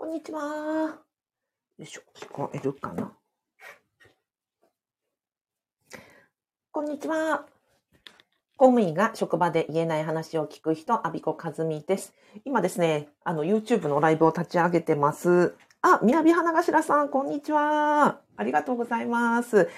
こんにちは。よいしょ、聞こえるかな？こんにちは。公務員が職場で言えない話を聞く人、阿比子和美です。今ですね、あの、YouTube のライブを立ち上げてます。あ、みやび花頭さん、こんにちは。ありがとうございます。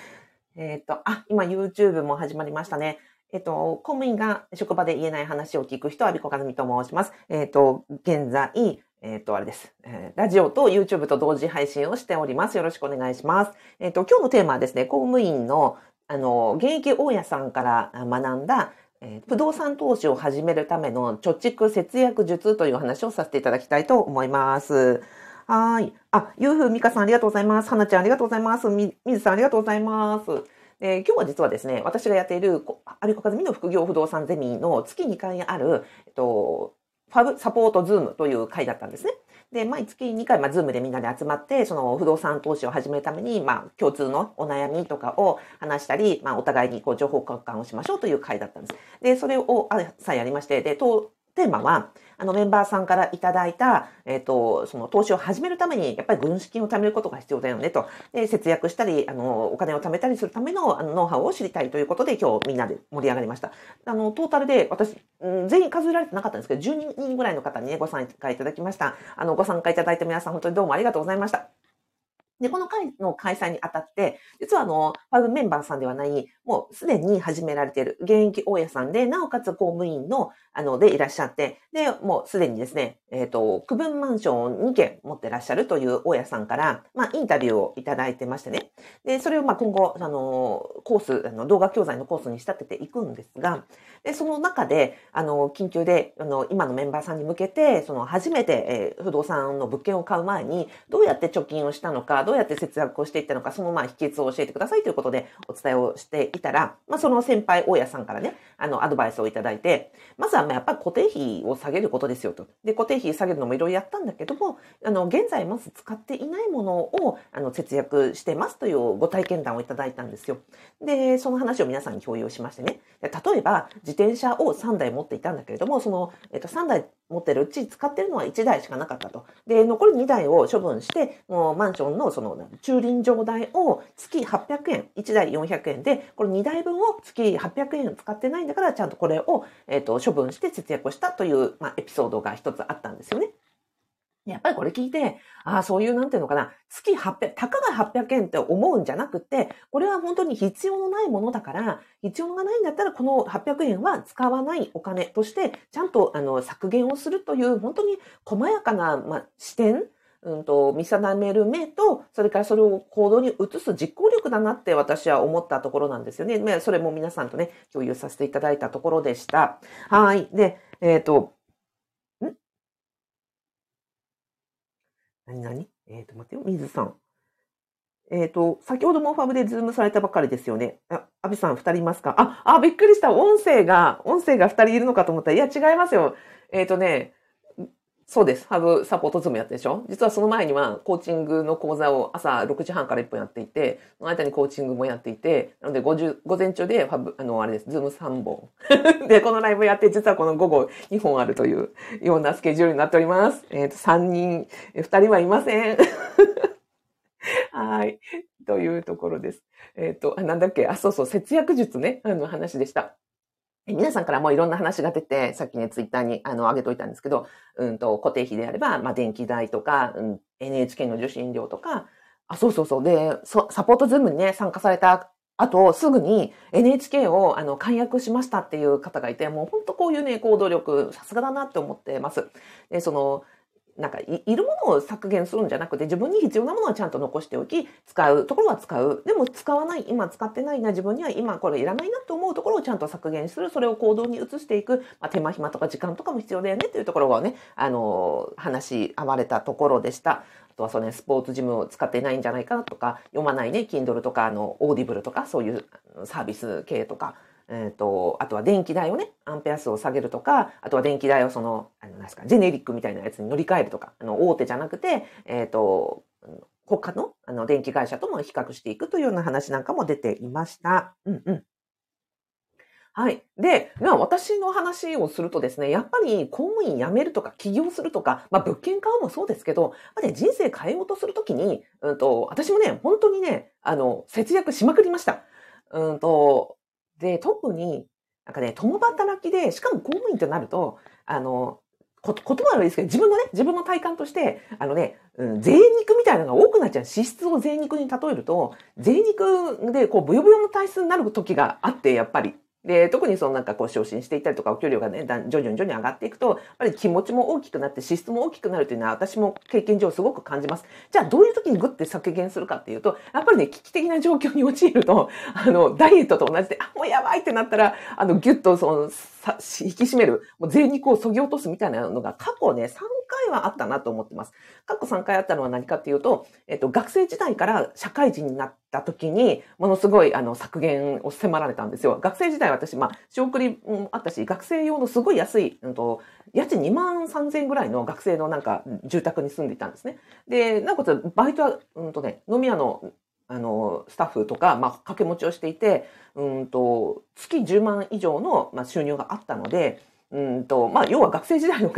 えっ、ー、と、あ、今 YouTube も始まりましたね。えっ、と、公務員が職場で言えない話を聞く人、阿比子和美と申します。えっ、と、現在、えっ、と、あれです、えー。ラジオと YouTube と同時配信をしております。よろしくお願いします。えっ、と、今日のテーマはですね、公務員の、あの、現役大家さんから学んだ、えー、不動産投資を始めるための貯蓄節約術という話をさせていただきたいと思います。はい。あ、ゆうふみかさんありがとうございます。はなちゃんありがとうございます。み、みずさんありがとうございます。えー、今日は実はですね、私がやっている、アビコカズミの副業不動産ゼミの月2回ある、えっと、ファブサポートズームという会だったんですね。で、毎月2回、まあ、ズームでみんなで集まって、その不動産投資を始めるために、まあ、共通のお悩みとかを話したり、まあ、お互いにこう情報交換をしましょうという会だったんです。で、それを朝やりまして、で、とテーマは、あのメンバーさんからいただいた、えっ、ー、と、その投資を始めるために、やっぱり軍資金を貯めることが必要だよねと。で、節約したり、あの、お金を貯めたりするための、あの、ノウハウを知りたいということで、今日みんなで盛り上がりました。あの、トータルで、私、うん、全員数えられてなかったんですけど、12人ぐらいの方にね、ご参加いただきました。あの、ご参加いただいた皆さん、本当にどうもありがとうございました。で、この会の開催にあたって、実はあの、ファイブメンバーさんではない、もうすでに始められている現役大家さんで、なおかつ公務員の、あの、でいらっしゃって、で、もうすでにですね、えっ、ー、と、区分マンションを2軒持ってらっしゃるという大家さんから、まあ、インタビューをいただいてましてね。で、それをまあ今後、あの、コース、あの動画教材のコースに仕立てていくんですが、で、その中で、あの、緊急で、あの、今のメンバーさんに向けて、その、初めて、えー、不動産の物件を買う前に、どうやって貯金をしたのか、どうやって節約をしていったのか、その、まあ、秘訣を教えてくださいということでお伝えをしていたら、まあ、その先輩、大家さんからね、あの、アドバイスをいただいて、まずは、ま、やっぱ固定費を下げることですよと。で、固定費下げるのもいろいろやったんだけども、あの、現在まず使っていないものを、あの、節約してますというご体験談をいただいたんですよ。で、その話を皆さんに共有しましてね。例えば、自転車を3台持っていたんだけれども、その、えっと、3台持ってるうち使ってるのは1台しかなかったと。で、残り2台を処分して、もうマンションのその駐輪場代を月800円、1台400円で、これ2台分を月800円使ってないんだから、ちゃんとこれを、えっと、処分して節約をしたという、まあ、エピソードが一つあったんですよね。やっぱりこれ聞いて、ああ、そういう、なんていうのかな、月800、たかが800円って思うんじゃなくて、これは本当に必要のないものだから、必要がないんだったら、この800円は使わないお金として、ちゃんとあの削減をするという、本当に細やかな、まあ、視点、うんと、見定める目と、それからそれを行動に移す実行力だなって私は思ったところなんですよね。それも皆さんとね、共有させていただいたところでした。はい。で、えっ、ー、と、何何？えっ、ー、と、待ってよ、水さん。えっ、ー、と、先ほどもハブでズームされたばかりですよね。あ、アビさん二人いますか？あ、あ、びっくりした。音声が、音声が二人いるのかと思ったら、いや、違いますよ。えっ、ー、とね、そうです。ハブサポートズームやってでしょ？実はその前にはコーチングの講座を朝6時半から1本やっていて、その間にコーチングもやっていて、なので午前中でファブ、あの、あれです。ズーム3本。で、このライブやって、実はこの午後2本あるというようなスケジュールになっております。えっ、ー、と、3人、2人はいません。はい。というところです。えっ、ー、と、なんだっけ？あ、そうそう、節約術ね、あの話でした。皆さんからもいろんな話が出て、さっきね、ツイッターにあの上げといたんですけど、うんと、固定費であれば、まあ、電気代とか、うん、NHK の受信料とか、あ、そうそうそう。で、そサポートズームにね、参加された後、すぐに NHK をあの解約しましたっていう方がいて、もう本当こういうね、行動力、さすがだなって思ってます。で、その、なんかい、るものを削減するんじゃなくて、自分に必要なものはちゃんと残しておき、使うところは使う。でも使わない、今使ってないな、自分には今これいらないなと思うところをちゃんと削減する。それを行動に移していく。まあ、手間暇とか時間とかも必要だよねというところをね、あの、話し合われたところでした。あとはその、スポーツジムを使ってないんじゃないかとか、読まないね、Kindle とか、あの、オーディブルとか、そういうサービス系とか、えっ、ー、と、あとは電気代をね、アンペア数を下げるとか、あとは電気代をその、あの、なんですか、ジェネリックみたいなやつに乗り換えるとか、あの、大手じゃなくて、えっ、ー、と、他の、あの、電気会社とも比較していくというような話なんかも出ていました。うんうん。はい。で、まあ私の話をするとですね、やっぱり公務員辞めるとか起業するとか、まあ物件買うもそうですけど、まあね、人生変えようとするときに、うんと、私もね、本当にね、あの、節約しまくりました。うんと、で、特に、なんかね、共働きで、しかも公務員となると、あの、こ言葉悪いですけど、自分のね、自分の体感として、あのね、うん、税肉みたいなのが多くなっちゃう。脂質を贅肉に例えると、贅肉でこう、ブヨブヨの体質になる時があって、やっぱり。で、特にそのなんかこう昇進していったりとか、お給料がね、徐々に徐々に上がっていくと、やっぱり気持ちも大きくなって、支出も大きくなるというのは私も経験上すごく感じます。じゃあどういう時にグッて削減するかっていうと、やっぱりね、危機的な状況に陥ると、あの、ダイエットと同じで、あ、もうやばいってなったら、あの、ギュッとその、さ引き締める、もう税肉を削ぎ落とすみたいなのが過去ね、3回はあったなと思ってます。過去3回あったのは何かっていうと、えっと、学生時代から社会人になってた時に、ものすごい、あの、削減を迫られたんですよ。学生時代私、まあ、仕送りもあったし、学生用のすごい安い、うんと、家賃2万3000円ぐらいの学生のなんか、住宅に住んでいたんですね。で、なおかつ、バイトは、うんとね、飲み屋のあの、スタッフとか、まあ、掛け持ちをしていて、うんと、月10万以上の、まあ、収入があったので、うんと、まあ、要は学生時代の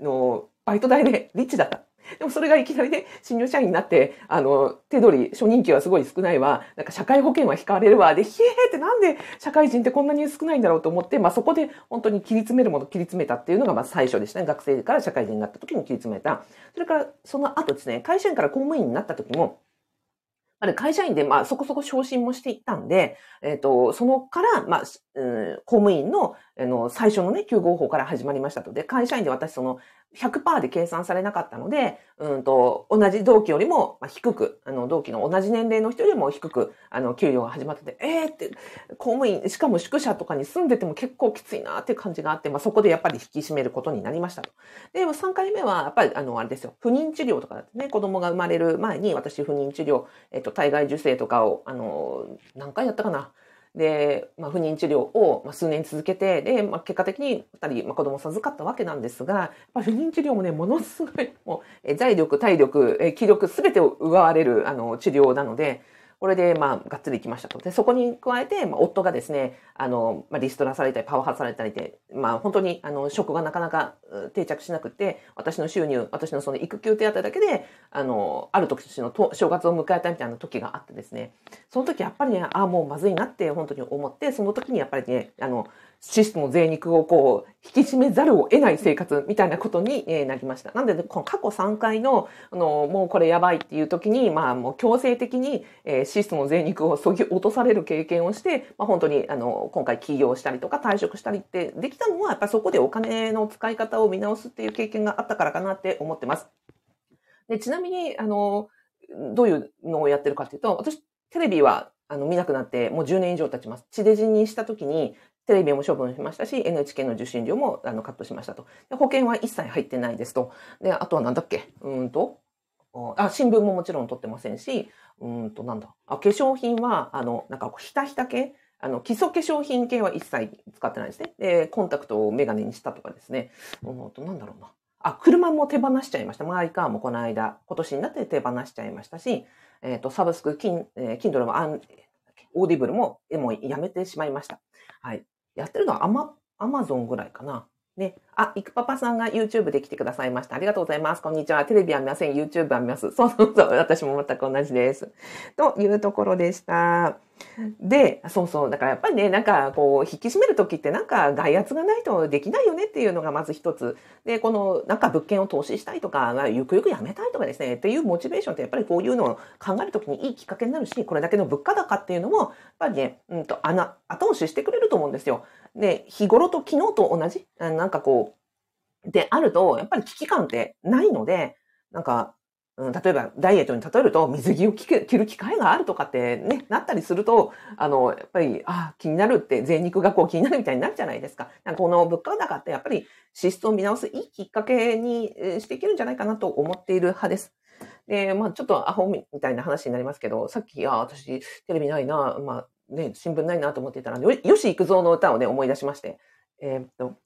のバイト代でリッチだった。でもそれがいきなりね、新入社員になって、あの、手取り、初任給はすごい少ないわ、なんか社会保険は引かれるわ、で、ひえーってなんで社会人ってこんなに少ないんだろうと思って、まあそこで本当に切り詰めるもの切り詰めたっていうのがまあ最初でしたね。学生から社会人になった時に切り詰めた。それからその後ですね、会社員から公務員になった時も、あれ会社員で、まあ、そこそこ昇進もしていったんで、えっ、ー、と、そのから、まあ、うん、公務員の、あの、最初のね、9号法から始まりましたと。で、会社員で私、その、100%で計算されなかったので、うんと、同じ同期よりも低く、あの、同期の同じ年齢の人よりも低く、あの、給料が始まってて、えーって、公務員、しかも宿舎とかに住んでても結構きついなっていう感じがあって、まあ、そこでやっぱり引き締めることになりましたと。で、3回目は、やっぱり、あの、あれですよ、不妊治療とかだってね、子供が生まれる前に、私不妊治療、えっと、体外受精とかを、あの、何回やったかなで、まあ、不妊治療を、数年続けて、で、まあ、結果的に2人、まあ、子供を授かったわけなんですが、不妊治療もね、ものすごい、もう、財力、体力、気力、すべてを奪われる、あの、治療なので、これで、まあ、がっつり行きましたと。で、そこに加えて、まあ、夫がですね、あの、まあ、リストラされたり、パワハラされたりで、まあ、本当に、あの、職がなかなか定着しなくて、私の収入、私のその育休手当だけで、あの、ある時のと正月を迎えたみたいな時があってですね、その時やっぱりね、ああ、もうまずいなって本当に思って、その時にやっぱりね、あの、システム税肉をこう、引き締めざるを得ない生活みたいなことになりました。なんで、ね、この過去3回の、あの、もうこれやばいっていう時に、まあもう強制的に、えー、システム税肉をそぎ落とされる経験をして、まあ本当に、あの、今回起業したりとか退職したりってできたのは、やっぱそこでお金の使い方を見直すっていう経験があったからかなって思ってます。で、ちなみに、あの、どういうのをやってるかっていうと、私、テレビはあの見なくなってもう10年以上経ちます。地デジにした時にテレビも処分しましたし、NHK の受信料もあのカットしましたと。保険は一切入ってないですと。で、あとはなんだっけ？うんと、あ、新聞ももちろん取ってませんし、うんと、なんだ？あ、化粧品は、あの、なんか、ひたひた系？あの、基礎化粧品系は一切使ってないですね。で、コンタクトをメガネにしたとかですね。うんと、なんだろうな。あ、車も手放しちゃいました。マイカーもこの間、今年になって手放しちゃいましたし、えっ、ー、と、サブスク、キン、えー、Kindle もアン、オーディブルも、もうやめてしまいました。はい。やってるのはアマ、アマゾンぐらいかな。ね。あ、いくパパさんが YouTube で来てくださいました。ありがとうございます。こんにちは。テレビは見ません。YouTube は見ます。そうそうそう。私も全く同じです。というところでした。で、そうそう。だからやっぱりね、なんかこう、引き締めるときってなんか外圧がないとできないよねっていうのがまず一つ。で、このなんか物件を投資したいとか、ゆくゆくやめたいとかですね、っていうモチベーションってやっぱりこういうのを考えるときにいいきっかけになるし、これだけの物価高っていうのも、やっぱりね、うんと、穴、後押ししてくれると思うんですよ。で、日頃と昨日と同じ、なんかこう、であると、やっぱり危機感ってないので、なんか、うん、例えばダイエットに例えると水着を着る機会があるとかってね、なったりすると、あの、やっぱり、あ、気になるって、税肉がこう気になるみたいになるじゃないですか。かこの物価高ってやっぱり支出を見直すいいきっかけにしていけるんじゃないかなと思っている派です。で、まあちょっとアホみたいな話になりますけど、さっき、あ私テレビないな、まあね、新聞ないなと思っていたら、よし行くぞの歌をね、思い出しまして、えー、っと、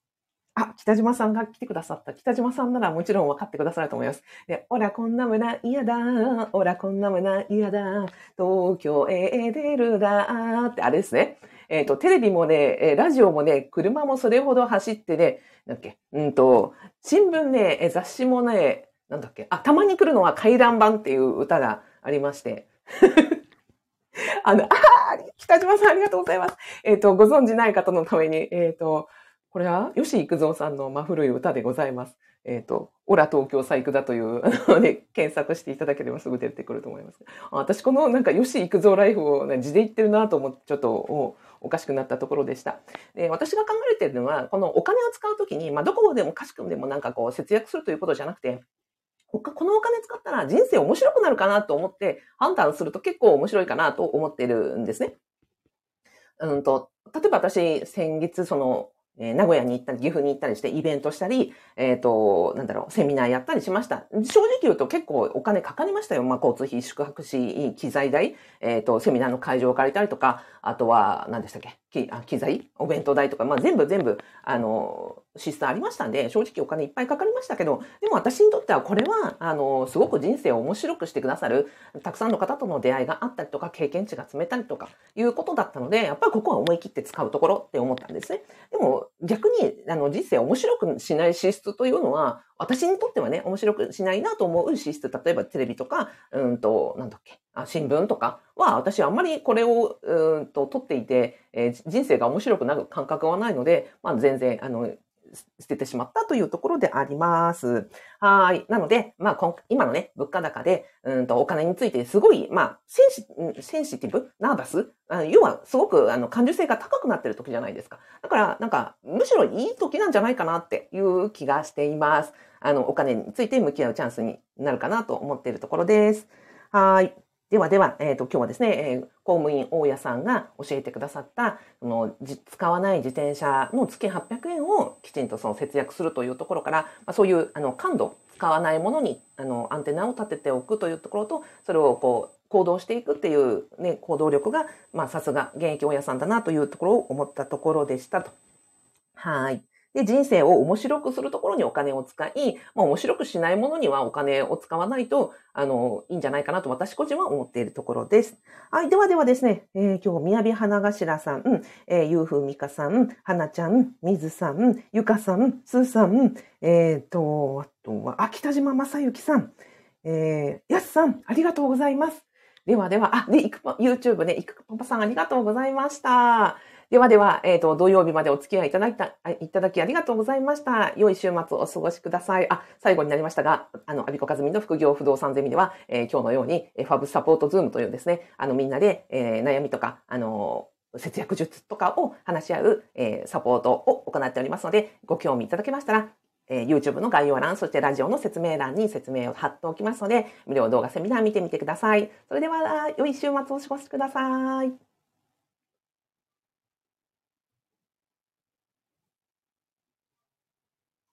あ、北島さんが来てくださった。北島さんならもちろん分かってくださると思います。で、おら、こんな村嫌だ。おら、こんな村嫌だ。東京へ出るだ。ってあれですね。えっ、ー、と、テレビもね、ラジオもね、車もそれほど走ってね、なんだっけ、うんと、新聞ね、雑誌もね、なんだっけ、あ、たまに来るのは回覧版っていう歌がありまして。あの、あ北島さんありがとうございます。えっ、ー、と、ご存知ない方のために、えっ、ー、と、これは吉幾三さんの真古い歌でございます。えっ、ー、と、オラ東京細工だという、ね、検索していただければすぐ出てくると思います。私このなんか吉幾三ライフを、ね、字で言ってるなと思って、ちょっとおおかしくなったところでした。で私が考えているのは、このお金を使うときに、まあ、どこでもかしくでもなんかこう節約するということじゃなくて、このお金使ったら人生面白くなるかなと思って判断すると結構面白いかなと思ってるんですね。うんと、例えば私、先月、その、え、名古屋に行ったり、岐阜に行ったりしてイベントしたり、えっ、ー、と、なんだろう、セミナーやったりしました。正直言うと結構お金かかりましたよ。まあ、交通費、宿泊費、機材代、えっ、ー、と、セミナーの会場を借りたりとか、あとは、何でしたっけ？機あ機材？お弁当代とか、まあ、全部全部、あの、支出ありましたんで、正直お金いっぱいかかりましたけど、でも私にとってはこれは、あの、すごく人生を面白くしてくださる、たくさんの方との出会いがあったりとか、経験値が積めたりとか、いうことだったので、やっぱりここは思い切って使うところって思ったんですね。でも、逆に、あの、人生を面白くしない支出というのは、私にとってはね、面白くしないなと思う資質、例えばテレビとか、うんと、なんだっけ、あ新聞とかは、私はあんまりこれを、うんと、撮っていて、えー、人生が面白くなる感覚はないので、まあ全然、あの、捨ててしまったというところであります。はい。なので、まあ、今のね、物価高で、うんと、お金についてすごい、まあ、センシセンシティブナーバスあ要は、すごく、あの、感受性が高くなってる時じゃないですか。だから、なんか、むしろいい時なんじゃないかなっていう気がしています。あの、お金について向き合うチャンスになるかなと思っているところです。はい。ではでは、えっ、ー、と、今日はですね、えー、公務員大家さんが教えてくださった、その、使わない自転車の月800円をきちんとその節約するというところから、まあ、そういう、あの、感度、使わないものに、あの、アンテナを立てておくというところと、それをこう、行動していくっていうね、行動力が、さすが現役大家さんだなというところを思ったところでしたと。はい。で、人生を面白くするところにお金を使い、まあ、面白くしないものにはお金を使わないと、あの、いいんじゃないかなと私個人は思っているところです。はい。ではではですね、えー、今日、みやび花頭さん、えー、ゆうふうみかさん、はなちゃん、みずさん、ゆかさん、すーさん、えっ、ー、と、あとは、あ、北島正幸さん、えー、やすさん、ありがとうございます。ではでは、あ、で、いく YouTube ね、いくパパさんありがとうございました。ではでは、えっ、ー、と、土曜日までお付き合いいただいた、いただきありがとうございました。良い週末をお過ごしください。あ、最後になりましたが、あの、アビコカズミの副業不動産ゼミでは、えー、今日のように、ファブサポートズームというですね、あの、みんなで、えー、悩みとか、あの、節約術とかを話し合う、えー、サポートを行っておりますので、ご興味いただけましたら、えー、YouTube の概要欄、そしてラジオの説明欄に説明を貼っておきますので、無料動画セミナー見てみてください。それでは、良い週末をお過ごしください。